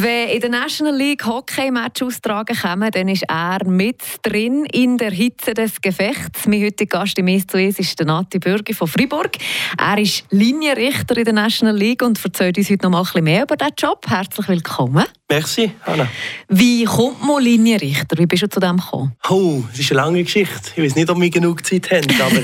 Wenn in der National League Hockey-Match austragen kommen, dann ist er mit drin in der Hitze des Gefechts. Mein heutiger Gast im «Es ist der Nati Bürgi von Fribourg. Er ist Linienrichter in der National League und erzählt uns heute noch mal ein bisschen mehr über diesen Job. Herzlich willkommen. Merci, Anna. Wie kommt man Linienrichter? Wie bist du zu dem gekommen? Oh, das ist eine lange Geschichte. Ich weiß nicht, ob wir genug Zeit haben, aber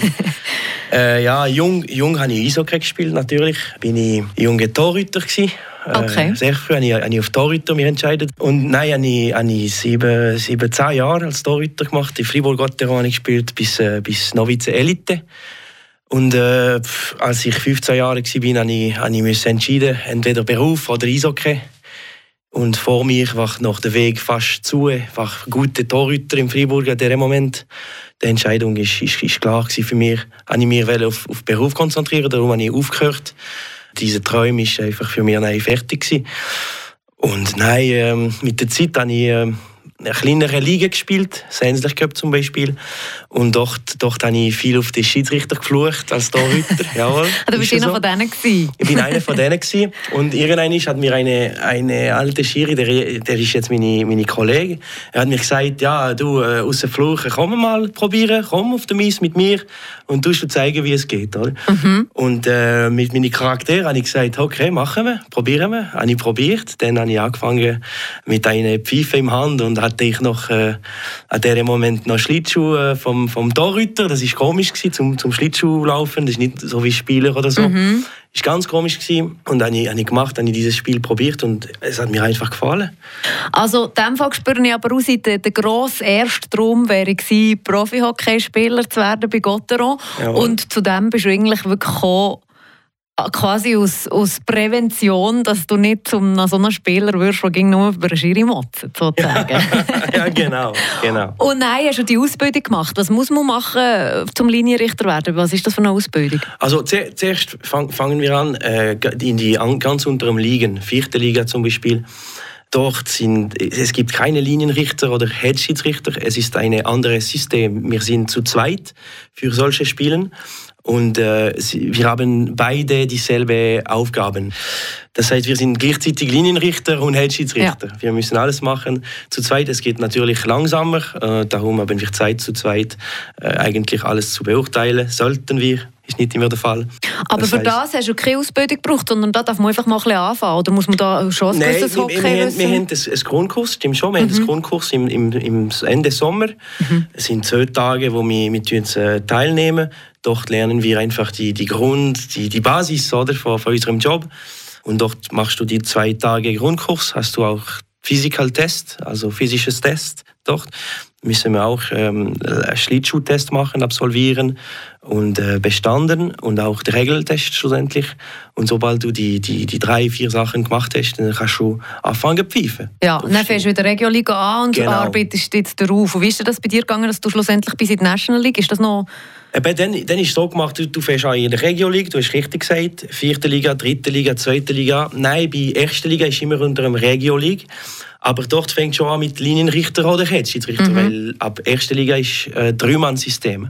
äh, ja, jung, jung habe ich Eishockey gespielt, natürlich. Bin ich junger Torhüter gewesen. Äh, okay. sehr früh habe ich, habe ich auf Torhüter mich entschieden. Und nein, habe ich, habe ich sieben, sieben, zehn Jahre als Torhüter gemacht. In Fribourg Gotteron habe ich gespielt bis, äh, bis Novice Elite. Und äh, als ich 15 Jahre war, habe ich, habe ich mich entschieden, entweder Beruf oder Eishockey. Und vor mir war noch der Weg fast zu, war gute Torhüter im Fribourg in diesem Moment. Die Entscheidung ist, ist, ist klar für mich. Habe ich mich auf, auf Beruf konzentrieren, darum habe ich aufgehört diese Träume ist einfach für mich nein, fertig gewesen. Und nein, ähm, mit der Zeit habe ich ähm, eine kleinere Liga gespielt, Senslich Cup zum Beispiel. Und dort, dort habe ich viel auf den Schiedsrichter geflucht als Torhüter. Jawohl. Ah, du bist einer so. von denen gewesen. Ich bin einer von denen gewesen. Und irgendwann hat mir eine, eine alte Schiri, der, der ist jetzt meine, meine Kollegin, er hat mir gesagt, ja, du, äh, aus dem Fluchen, komm mal probieren, komm auf den Eis mit mir und du zeigen, wie es geht. Oder? Mhm. Und äh, mit meinen Charakteren habe ich gesagt, okay, machen wir, probieren wir. Habe ich probiert. Dann habe ich angefangen mit einer Pfeife im Hand und hatte ich noch äh, an diesem Moment noch Schlittschuh äh, vom, vom Torhüter. Das war komisch, gewesen, zum, zum Schlittschuh laufen. Das ist nicht so wie Spieler oder so. Mhm. Das war ganz komisch. Gewesen. Und habe ich, habe ich gemacht, habe ich dieses Spiel probiert und es hat mir einfach gefallen. Also, in diesem Fall spüre ich aber aus, der, der grosse erste Traum wäre gewesen, Profi-Hockeyspieler zu werden bei Gotteron. Und zu dem bist du eigentlich wirklich gekommen, quasi aus, aus Prävention, dass du nicht zum so einem Spieler wirst, der ging nur über eine Schiri motzt, sozusagen. ja, genau, genau. Und nein, hast du die Ausbildung gemacht. Was muss man machen, zum Linienrichter werden? Was ist das für eine Ausbildung? Also zuerst fangen wir an äh, in die ganz unteren Ligen, vierte Liga zum Beispiel. Dort sind, es gibt keine Linienrichter oder Headschiedsrichter. Es ist ein anderes System. Wir sind zu zweit für solche Spielen und äh, wir haben beide dieselbe Aufgaben. Das heißt, wir sind gleichzeitig Linienrichter und Heldschiedsrichter. Ja. Wir müssen alles machen zu zweit. Es geht natürlich langsamer, äh, darum haben wir Zeit zu zweit äh, eigentlich alles zu beurteilen. Sollten wir, ist nicht immer der Fall. Aber das für heißt, das hast du keine Ausbildung gebraucht, sondern da darf man einfach mal ein bisschen anfangen. Oder muss man da schon ein Nein, gewisses Hockey wir, wir, wir haben einen Grundkurs, stimmt schon. Wir mhm. haben einen Grundkurs im, im, im Ende Sommer. Mhm. Es sind zwölf Tage, wo wir mit uns äh, teilnehmen. Dort lernen wir einfach die, die Grund, die, die Basis oder, von, von unserem Job. Und dort machst du die zwei Tage Grundkurs, hast du auch Physical Test, also physisches Test dort. Müssen wir auch ähm, einen Schlittschuhtest machen, absolvieren und äh, bestanden und auch den Regeltest schlussendlich. Und sobald du die, die, die drei, vier Sachen gemacht hast, dann kannst du anfangen zu pfeifen. Ja, dann fängst du wieder Regionalliga an und genau. arbeitest jetzt darauf. Und wie ist das bei dir gegangen, dass du schlussendlich bis in die National League, ist das noch Eben, dann, dann ist es so gemacht, du, du fährst in der Region League, du hast richtig gesagt, vierte Liga, dritte Liga, zweite Liga. Nein, bei erster Liga ist immer unter einem Regio League. Aber dort fängt schon an mit Linienrichter oder Headschiedsrichter, mhm. weil ab erster Liga ist äh, Drei-Mann-System.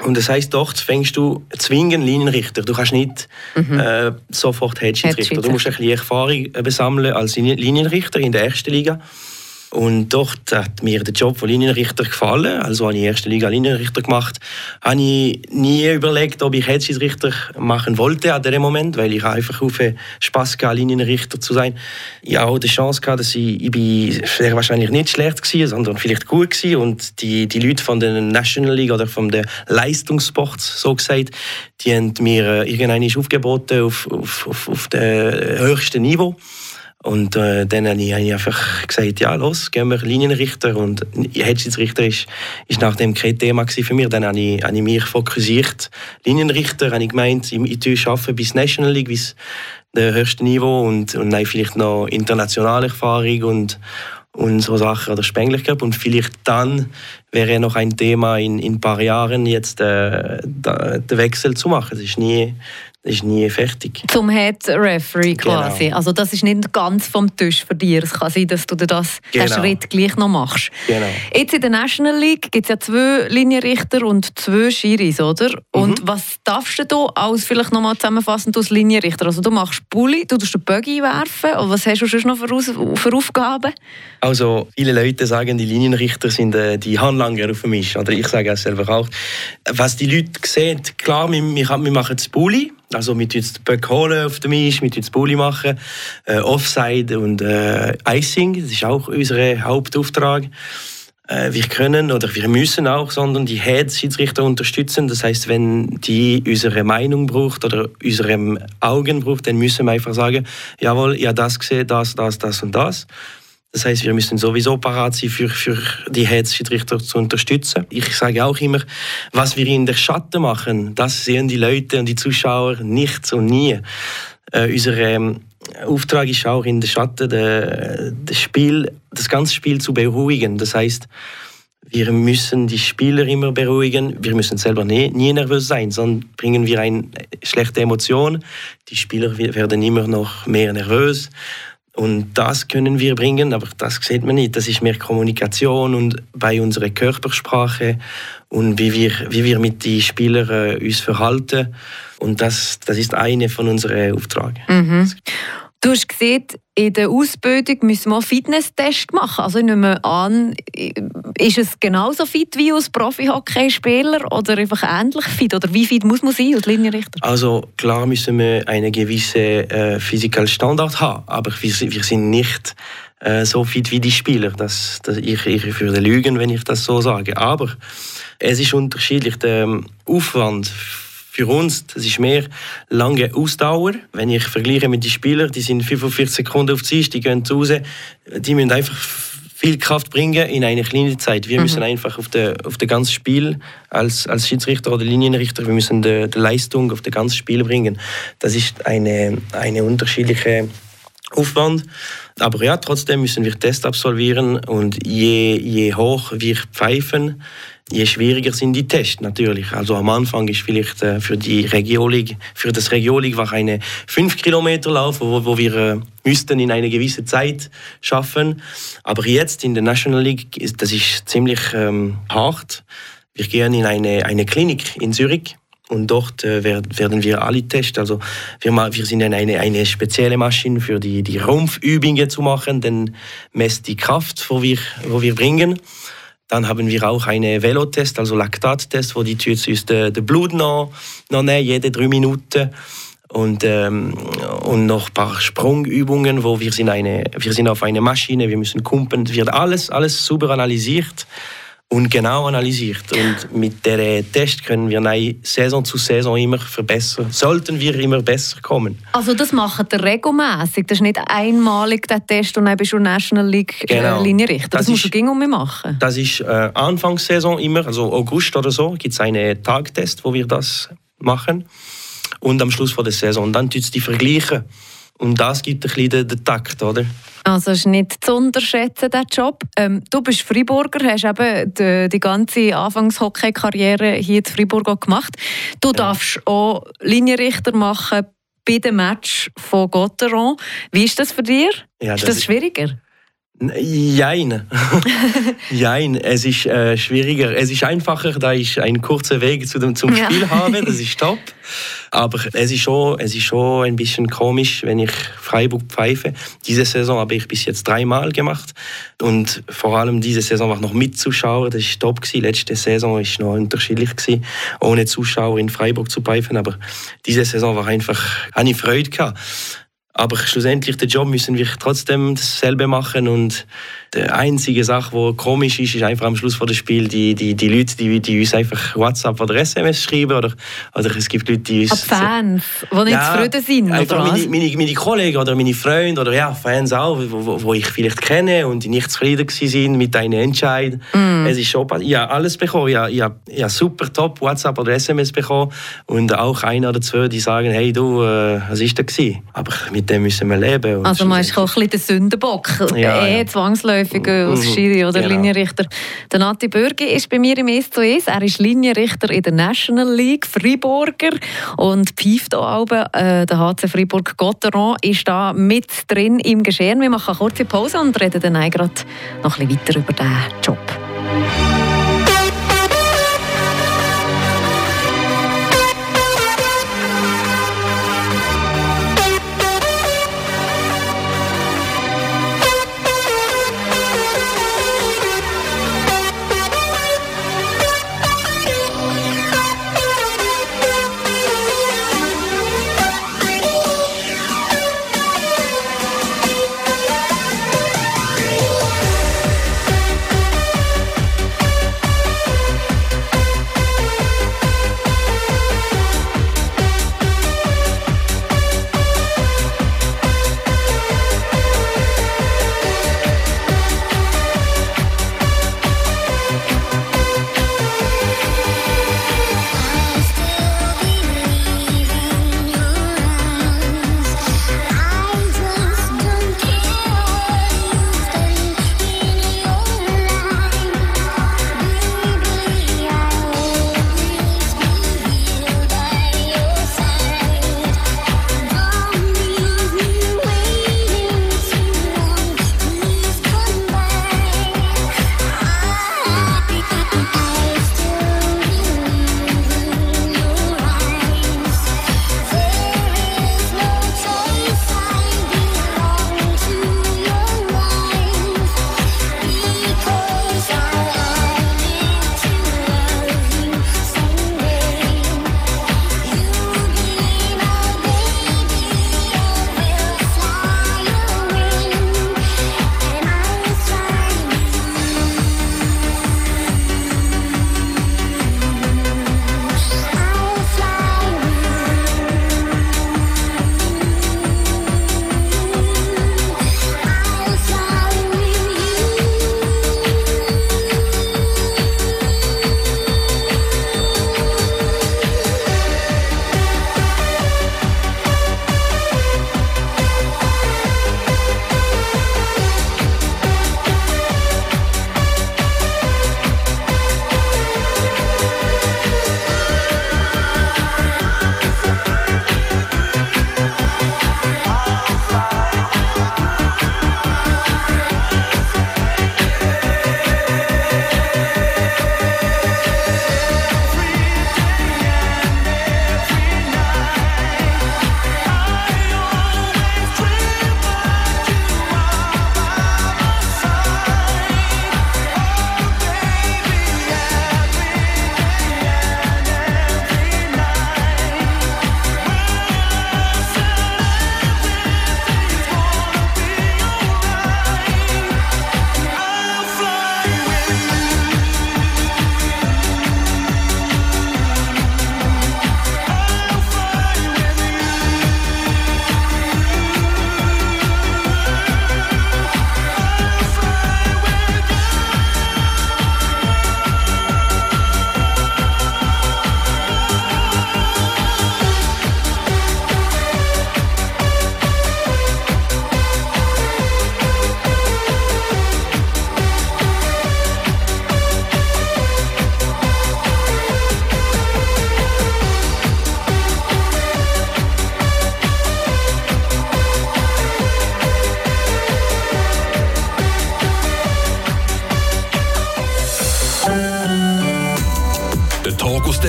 Und das heißt, dort fängst du zwingen Linienrichter. Du kannst nicht mhm. äh, sofort Headschiedsrichter. Du musst ein bisschen Erfahrung äh, besammeln als Linienrichter in der ersten Liga. Und dort hat mir der Job von Linienrichter gefallen. Also habe ich erste Liga Linienrichter gemacht. Habe ich nie überlegt, ob ich Hetzschiedsrichter machen wollte an dem Moment, weil ich einfach auf Spaß hatte, Linienrichter zu sein. Ich habe auch die Chance gehabt, dass ich, ich bin sehr wahrscheinlich nicht schlecht war, sondern vielleicht gut war. Und die, die Leute von der National League oder von der Leistungssport, so gesagt, die haben mir äh, irgendwann aufgeboten auf, auf, auf, auf dem höchsten Niveau. Und äh, dann habe ich, einfach gesagt, ja, los, gehen wir Linienrichter. Und Headschiedsrichter ist, ist nach dem kein Thema für mich. Dann habe ich, habe ich mich fokussiert. Linienrichter habe ich gemeint, ich, arbeite bis National League, bis das höchste Niveau und, und dann vielleicht noch internationale Erfahrung und, und so Sachen oder Spenglichkeit. Und vielleicht dann wäre noch ein Thema in, in ein paar Jahren jetzt äh, den Wechsel zu machen. Das ist nie, ist nie fertig. Zum Head Referee genau. quasi. Genau. Also das ist nicht ganz vom Tisch für dich. Es kann sein, dass du das genau. den Schritt gleich noch machst. Genau. Jetzt in der National League gibt es ja zwei Linienrichter und zwei Schiris, oder? Mhm. Und was darfst du als vielleicht noch mal zusammenfassend als Linienrichter? Also du machst Bulli, du tust den Buggy werfen und was hast du sonst noch für, für Aufgaben? Also viele Leute sagen, die Linienrichter sind äh, die Handlanger auf mich. Oder ich sage es selber auch. Was die Leute sehen, klar, wir, wir machen das Bulli, also wir tun den Böck holen auf dem Eis, wir tun Bulli machen, äh, Offside und äh, Icing, das ist auch unser Hauptauftrag. Äh, wir können oder wir müssen auch, sondern die Head-Schiedsrichter unterstützen. Das heißt, wenn die unsere Meinung braucht oder unsere Augen braucht, dann müssen wir einfach sagen, jawohl, ja das gesehen, das, das, das und das. Das heißt, wir müssen sowieso parat sein, für, für die Hetzschiedsrichter zu unterstützen. Ich sage auch immer, was wir in der Schatten machen, das sehen die Leute und die Zuschauer nichts und nie. Äh, unser ähm, Auftrag ist auch in der Schatten de, das Spiel, das ganze Spiel zu beruhigen. Das heißt, wir müssen die Spieler immer beruhigen. Wir müssen selber nie, nie nervös sein, sondern bringen wir eine schlechte Emotion. Die Spieler werden immer noch mehr nervös. Und das können wir bringen, aber das sieht man nicht. Das ist mehr Kommunikation und bei unserer Körpersprache und wie wir, wie wir mit den Spielern äh, uns verhalten. Und das, das ist eine von unseren Aufträgen. Mhm. Du hast gesehen, in der Ausbildung müssen wir Fitnesstest machen. Also ich nehme an, ist es genauso fit wie als Profi-Hockeyspieler oder einfach ähnlich fit? Oder wie fit muss man sein als Linienrichter? Also klar müssen wir einen gewissen äh, Physical Standard haben, aber wir, wir sind nicht äh, so fit wie die Spieler. Das, das, ich, ich würde lügen, wenn ich das so sage. Aber es ist unterschiedlich. Der Aufwand für uns, das ist mehr lange Ausdauer. Wenn ich vergleiche mit den Spielern, die sind 45 Sekunden auf die Eis, die gehen zu Hause, die müssen einfach viel Kraft bringen in einer kleinen Zeit. Wir mhm. müssen einfach auf das auf de ganze Spiel als, als Schiedsrichter oder Linienrichter, wir müssen die, die Leistung auf das ganze Spiel bringen. Das ist eine, eine unterschiedliche Aufwand. Aber ja, trotzdem müssen wir Tests absolvieren und je, je hoch wir pfeifen, je schwieriger sind die Tests natürlich. Also am Anfang ist vielleicht äh, für die Regiolig, für das Regiolig war eine 5 Kilometer Lauf, wo, wo wir äh, müssten in eine gewisse Zeit schaffen. Aber jetzt in der National League ist das ist ziemlich ähm, hart. Wir gehen in eine, eine Klinik in Zürich und dort äh, werden wir alle testen. Also wir, wir sind eine, eine spezielle Maschine für die, die Rumpfübungen zu machen, dann messt die Kraft, wo wir, wo wir bringen. Dann haben wir auch einen Velotest, also Laktattest, wo die Tür uns den, den Blut noch, noch nehmen, jede drei Minuten. Und, ähm, und noch ein paar Sprungübungen, wo wir sind, eine, wir sind auf einer Maschine, wir müssen kumpen, wird alles, alles super analysiert und genau analysiert. Und mit der Test können wir Saison zu Saison immer verbessern. Sollten wir immer besser kommen. Also das macht ihr regelmäßig. Das ist nicht einmalig der Test und dann bist du National League äh, genau. Linienrichter. Das, das musst du um machen. Das ist äh, Anfangssaison immer, also August oder so, gibt es einen Tagtest, wo wir das machen. Und am Schluss der Saison. Und dann tut es die vergleichen. Und das gibt ein bisschen den Takt, oder? Also es ist nicht zu unterschätzen, dieser Job. Ähm, du bist Freiburger, hast eben die, die ganze Anfangshockey-Karriere hier in Freiburg gemacht. Du ja. darfst auch Linienrichter machen bei dem Match von Gotteron. Wie ist das für dich? Ja, ist das, das schwieriger? Jein. Jein, es ist äh, schwieriger. Es ist einfacher, da ich einen kurzen Weg zu dem, zum Spiel ja. habe, das ist top. Aber es ist, schon, es ist schon ein bisschen komisch, wenn ich Freiburg pfeife. Diese Saison habe ich bis jetzt dreimal gemacht. Und vor allem diese Saison war noch mit Zuschauern, das war top. Gewesen. Letzte Saison war noch unterschiedlich, gewesen, ohne Zuschauer in Freiburg zu pfeifen. Aber diese Saison war einfach, eine Freude gehabt. Aber schlussendlich den Job müssen wir trotzdem dasselbe machen und die einzige Sache, die komisch ist, ist einfach am Schluss von des Spiel die, die, die Leute, die, die uns einfach WhatsApp oder SMS schreiben oder, oder es gibt Leute, die uns... Ab Fans, die nicht ja, zufrieden sind, einfach oder meine, meine, meine, Kollegen oder meine Freunde oder ja, Fans auch, wo, wo ich vielleicht kenne und die nicht zufrieden waren mit einem Entscheid. Mm. Es ist schon... Ich habe alles bekommen. Ich habe, ich habe, ich habe super top WhatsApp oder SMS bekommen und auch einer oder zwei, die sagen, hey du, äh, was ist das gewesen? Aber mit mit dem müssen wir leben. Und also man ist auch ein bisschen der Sündenbock, ja, eh ja. zwangsläufig mhm. als Schiri oder genau. Linienrichter. Der Nati Bürgi ist bei mir im S zu S. Er ist Linienrichter in der National League, Freiburger und pfeift auch äh, der HC Freiburg Gotteron ist da mit drin im Geschehen. Wir machen eine kurze Pause und reden dann gerade noch ein bisschen weiter über diesen Job.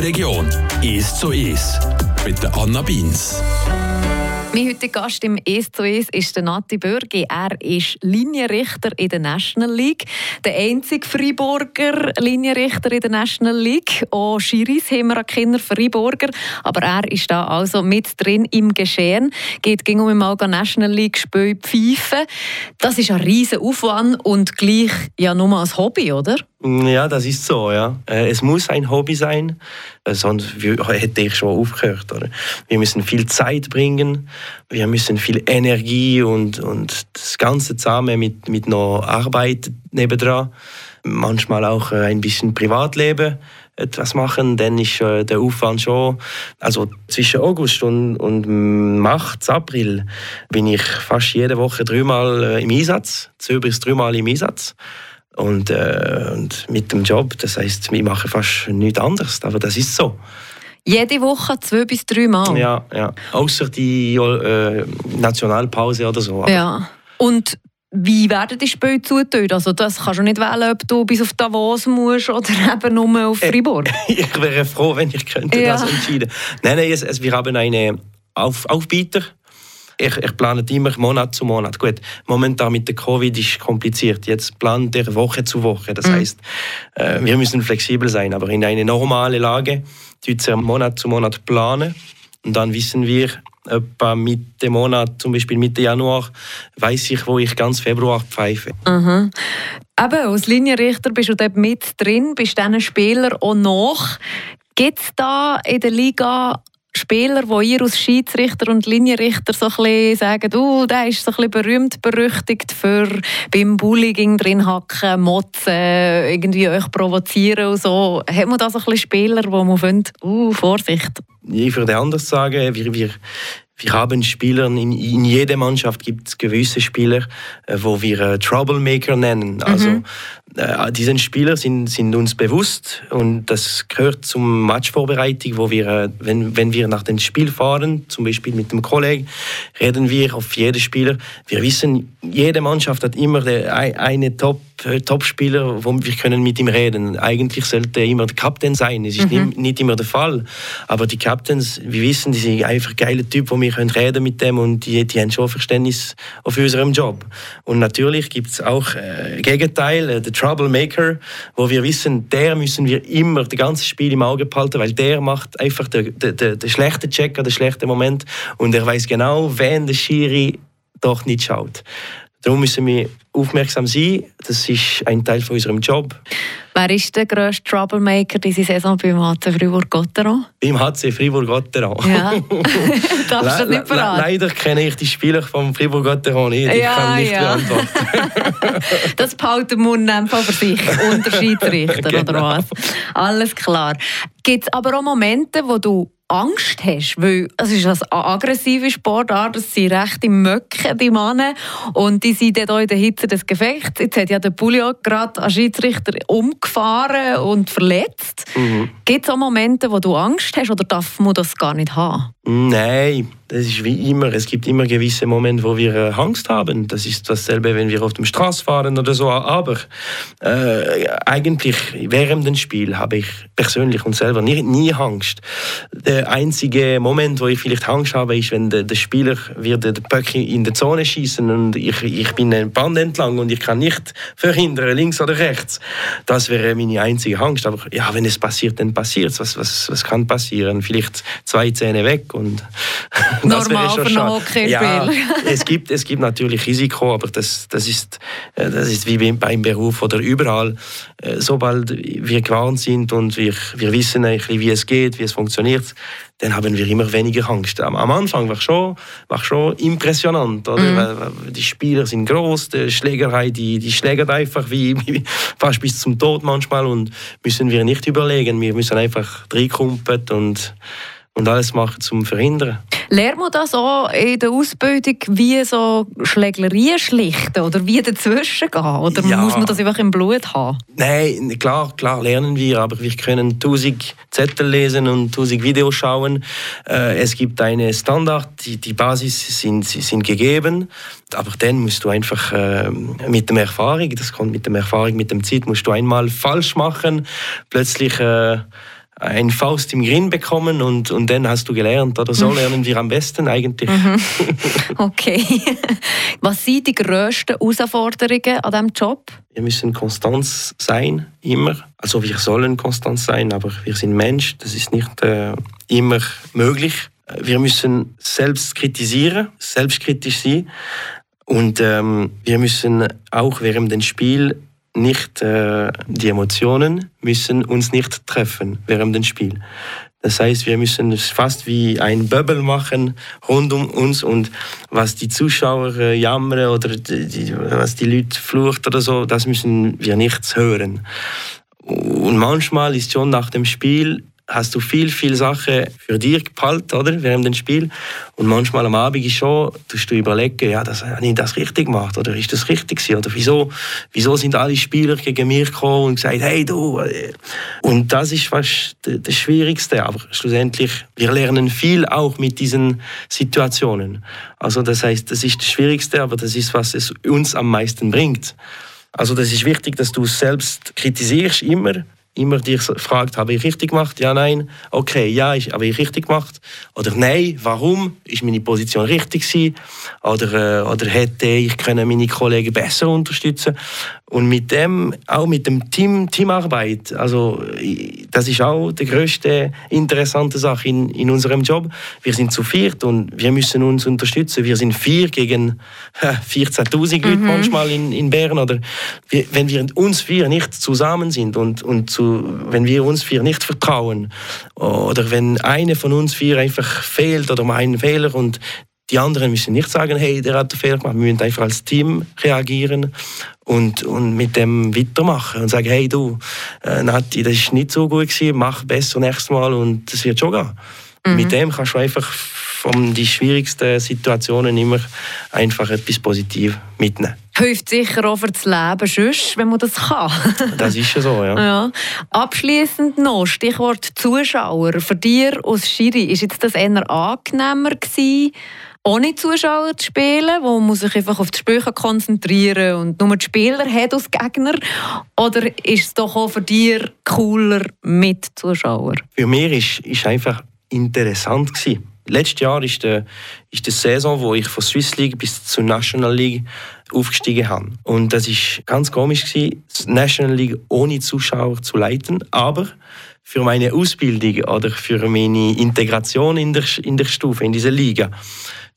Region. Ist so ist. Mit der Anna Beins. Mein heutiger Gast im «Es zu Es» ist der Nati Bürgi. Er ist Linienrichter in der National League. Der einzige Freiburger Linienrichter in der National League. Auch Schiris haben wir Kinder Freiburger. Aber er ist da also mit drin im Geschehen. Geht ging um mal National League spielen, pfeifen. Das ist ein riesen Aufwand und gleich ja nur als Hobby, oder? Ja, das ist so, ja. Äh, es muss ein Hobby sein, äh, sonst hätte ich schon aufgehört. Oder? Wir müssen viel Zeit bringen, wir müssen viel Energie und, und das Ganze zusammen mit, mit noch Arbeit nebendran. Manchmal auch äh, ein bisschen Privatleben. etwas machen, dann ist der Aufwand schon, also zwischen August und, und März, April bin ich fast jede Woche dreimal im Einsatz, bis dreimal im Einsatz. Und, äh, und mit dem Job, das heißt, ich mache fast nichts anderes, aber das ist so. Jede Woche zwei bis drei Mal? Ja, ja. Außer die äh, Nationalpause oder so. Ja. Und wie werden die Spiele zugeteilt? Also das kannst du nicht wählen, ob du bis auf Davos musst oder eben nur auf Fribourg. ich wäre froh, wenn ich könnte ja. das entscheiden. Nein, nein, es, es, wir haben einen auf, Aufbieter. Ich, ich plane immer Monat zu Monat. Gut, momentan mit der Covid ist es kompliziert. Jetzt plant er Woche zu Woche. Das mhm. heißt, äh, wir müssen flexibel sein. Aber in einer normalen Lage tut er Monat zu Monat planen und dann wissen wir, etwa Mitte Monat, zum Beispiel Mitte Januar, weiß ich, wo ich ganz Februar pfeife. Mhm. Eben, als Linienrichter bist du dort mit drin, bist diesen Spieler auch noch. Gibt es da in der Liga Spieler, die ihr als Schiedsrichter und Linienrichter so ein bisschen sagen, oh, der ist so ein bisschen berühmt berüchtigt für beim Bullying drin hacken, motzen, irgendwie euch provozieren und so. Hat man da so ein bisschen Spieler, wo man findet, uh, Vorsicht? Ich würde anders sagen, wir, wir, wir haben Spieler, in, in jeder Mannschaft gibt es gewisse Spieler, äh, wo wir äh, Troublemaker nennen. Also mhm. äh, diese Spieler sind, sind uns bewusst und das gehört zum Matchvorbereitung, wo wir, äh, wenn, wenn wir nach dem Spiel fahren, zum Beispiel mit dem Kollegen, reden wir auf jeden Spieler. Wir wissen, jede Mannschaft hat immer eine Top Top-Spieler, wo wir können mit ihm reden. Eigentlich sollte er immer der Kapitän sein. Es ist mhm. nicht immer der Fall. Aber die Captains, wir wissen, die sind einfach geile Typen, wo wir können reden mit dem und die, die haben schon Verständnis auf unserem Job. Und natürlich gibt es auch äh, Gegenteil, äh, der Troublemaker, wo wir wissen, der müssen wir immer das ganze Spiel im Auge behalten, weil der macht einfach den, den, den, den schlechten Checker, den schlechten Moment und er weiß genau, wenn der Schiri doch nicht schaut. Darum müssen wir aufmerksam sein. Das ist ein Teil von unserem Job. Wer ist der grösste Troublemaker diese Saison beim HC Fribourg-Gotteron? Beim HC Fribourg-Gotteron? Ja, darfst du das nicht verraten? leider kenne ich die Spieler vom Fribourg-Gotteron nicht. Ich ja, kann nicht ja. beantworten. das behalten wir einfach für sich, unter Schiedsrichter genau. oder was? Alles klar. Gibt es aber auch Momente, wo du Angst hast, weil es ist eine aggressive Sportart, es sind rechte Möcke, die Männer, und die sind dort in der Hitze des Gefechts. Jetzt hat ja der Pulio gerade als Schiedsrichter umgefahren und verletzt. Mhm. Gibt es auch Momente, wo du Angst hast oder darf man das gar nicht haben? Nein, das ist wie immer. Es gibt immer gewisse Momente, wo wir äh, Angst haben. Das ist dasselbe, wenn wir auf dem Straße fahren oder so. Aber äh, eigentlich während dem Spiel habe ich persönlich und selber nie, nie Angst. Der einzige Moment, wo ich vielleicht Angst habe, ist, wenn der, der Spieler wird den Puck in die Zone schießen und ich, ich bin ein Band entlang und ich kann nicht verhindern, links oder rechts. Das wäre meine einzige Angst. Aber ja, wenn es passiert, dann passiert es. Was, was, was kann passieren? Vielleicht zwei Zähne weg und Normal für ein Hockeyspiel. Ja, es, gibt, es gibt natürlich Risiko, aber das, das, ist, äh, das ist wie beim Beruf oder überall. Äh, sobald wir gewarnt sind und wir, wir wissen wie es geht, wie es funktioniert, dann haben wir immer weniger Angst. Am, Anfang war es schon, war schon impressionant. Oder? Mhm. Die Spieler sind groß, die Schlägerei, die, die schlägert einfach wie, wie, fast bis zum Tod manchmal und müssen wir nicht überlegen. Wir müssen einfach reinkumpen und und alles machen, um zu verhindern. Lernt man das auch in der Ausbildung, wie so Schlägerien schlichten oder wie dazwischen gehen? Oder ja. muss man das einfach im Blut haben? Nein, klar, klar lernen wir, aber wir können tausend Zettel lesen und tausend Videos schauen. Äh, es gibt eine Standard, die, die Basis sind, sind gegeben, aber dann musst du einfach äh, mit der Erfahrung, das kommt mit der Erfahrung, mit der Zeit, musst du einmal falsch machen, plötzlich äh, ein Faust im Grin bekommen und, und dann hast du gelernt. Oder so lernen wir am besten eigentlich. Mhm. Okay. Was sind die grössten Herausforderungen an diesem Job? Wir müssen konstant sein, immer. Also wir sollen konstant sein, aber wir sind Mensch. Das ist nicht äh, immer möglich. Wir müssen selbst kritisieren, selbstkritisch sein. Und ähm, wir müssen auch während dem Spiel nicht, äh, die Emotionen müssen uns nicht treffen während dem Spiel. Das heißt, wir müssen es fast wie ein Bubble machen rund um uns und was die Zuschauer äh, jammern oder die, was die Leute flucht oder so, das müssen wir nichts hören. Und manchmal ist schon nach dem Spiel hast du viel, viel Sachen für dich gepalt, oder, während dem Spiel. Und manchmal am Abend ist schon, tust du überlegen, ja, das, habe ich das richtig gemacht, oder ist das richtig gewesen, oder wieso, wieso sind alle Spieler gegen mich gekommen und gesagt, hey, du. Äh. Und das ist fast das Schwierigste, aber schlussendlich, wir lernen viel auch mit diesen Situationen. Also das heißt, das ist das Schwierigste, aber das ist, was es uns am meisten bringt. Also das ist wichtig, dass du selbst kritisierst immer, immer dich fragt, habe ich richtig gemacht? Ja, nein. Okay, ja, ich, habe ich richtig gemacht? Oder nein, warum? Ist meine Position richtig gewesen? Oder, äh, oder hätte ich können meine Kollegen besser unterstützen und mit dem, auch mit dem Team, Teamarbeit, also das ist auch die größte interessante Sache in, in unserem Job. Wir sind zu viert und wir müssen uns unterstützen. Wir sind vier gegen 14.000 Leute mhm. manchmal in, in Bern. Oder wir, wenn wir uns vier nicht zusammen sind und, und zu, wenn wir uns vier nicht vertrauen oder wenn eine von uns vier einfach fehlt oder mal einen Fehler und die anderen müssen nicht sagen, hey, der hat einen Fehler gemacht. Wir müssen einfach als Team reagieren und, und mit dem weitermachen und sagen, hey du, äh, Nati, das ist nicht so gut gewesen, mach besser nächstes Mal und das wird schon gehen. Mhm. Mit dem kannst du einfach von die schwierigsten Situationen immer einfach etwas Positives mitnehmen. Hilft sicher auch für das Leben sonst, wenn man das kann. das ist ja so, ja. ja. Abschließend noch, Stichwort Zuschauer. Für dich als Schiri, ist jetzt das eher angenehmer gewesen, ohne Zuschauer zu spielen, wo man sich einfach auf das Spiel konzentrieren und nur die Spieler hat als Gegner? Oder ist es doch auch für dich cooler mit Zuschauern? Für mich ist, ist einfach interessant gewesen. Letztes Jahr ist die, ist die Saison, wo ich von Swiss League bis zur National League aufgestiegen habe. Und das ist ganz komisch gewesen, die National League ohne Zuschauer zu leiten, aber für meine Ausbildung oder für meine Integration in der, in der Stufe, in dieser Liga,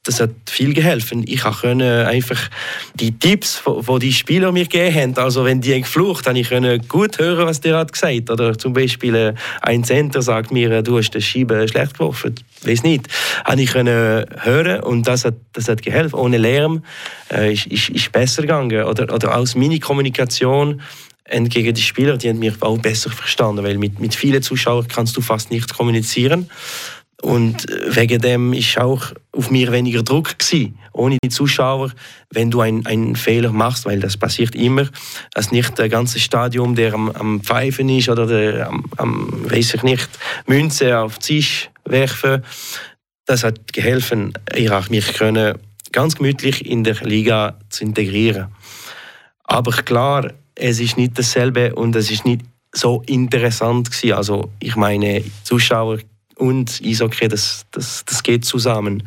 das hat viel geholfen. Ich konnte einfach die Tipps, die die Spieler mir gegeben haben, also wenn die geflucht haben, ich gut hören, was der hat gesagt. Oder zum Beispiel äh, ein Center sagt mir, äh, du hast den Schieben schlecht geworfen. Weiß nicht. Habe ich hören und das hat, das hat geholfen. Ohne Lärm äh, ist, ist, ist besser gegangen. Oder, oder aus Mini-Kommunikation entgegen die Spieler, die haben mich auch besser verstanden, weil mit, mit vielen Zuschauern kannst du fast nicht kommunizieren. Und wegen dem ist auch auf mir weniger Druck gewesen. Ohne die Zuschauer, wenn du einen Fehler machst, weil das passiert immer, dass nicht das ganze Stadion, der am, am Pfeifen ist oder der, am, am, weiß ich nicht, Münze auf den Tisch werfen, das hat geholfen, ich mich können ganz gemütlich in der Liga zu integrieren. Aber klar, es ist nicht dasselbe und es ist nicht so interessant gewesen. Also ich meine, Zuschauer und Eishockey, das, das, das geht zusammen.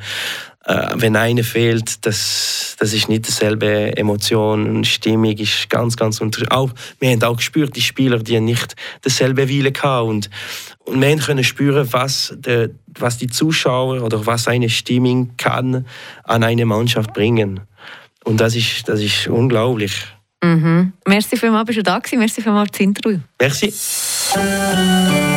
Äh, wenn einer fehlt, das, das ist nicht dieselbe Emotion und Stimmung ist ganz, ganz unterschiedlich. Auch, wir haben auch gespürt, die Spieler, die nicht dasselbe Wille hatten und, und wir können spüren, was, der, was die Zuschauer oder was eine Stimmung kann an eine Mannschaft bringen. Und das ist, das ist unglaublich. Mhm. Merci vielmals, bist du da gewesen. Merci vielmals für das Interview. Merci.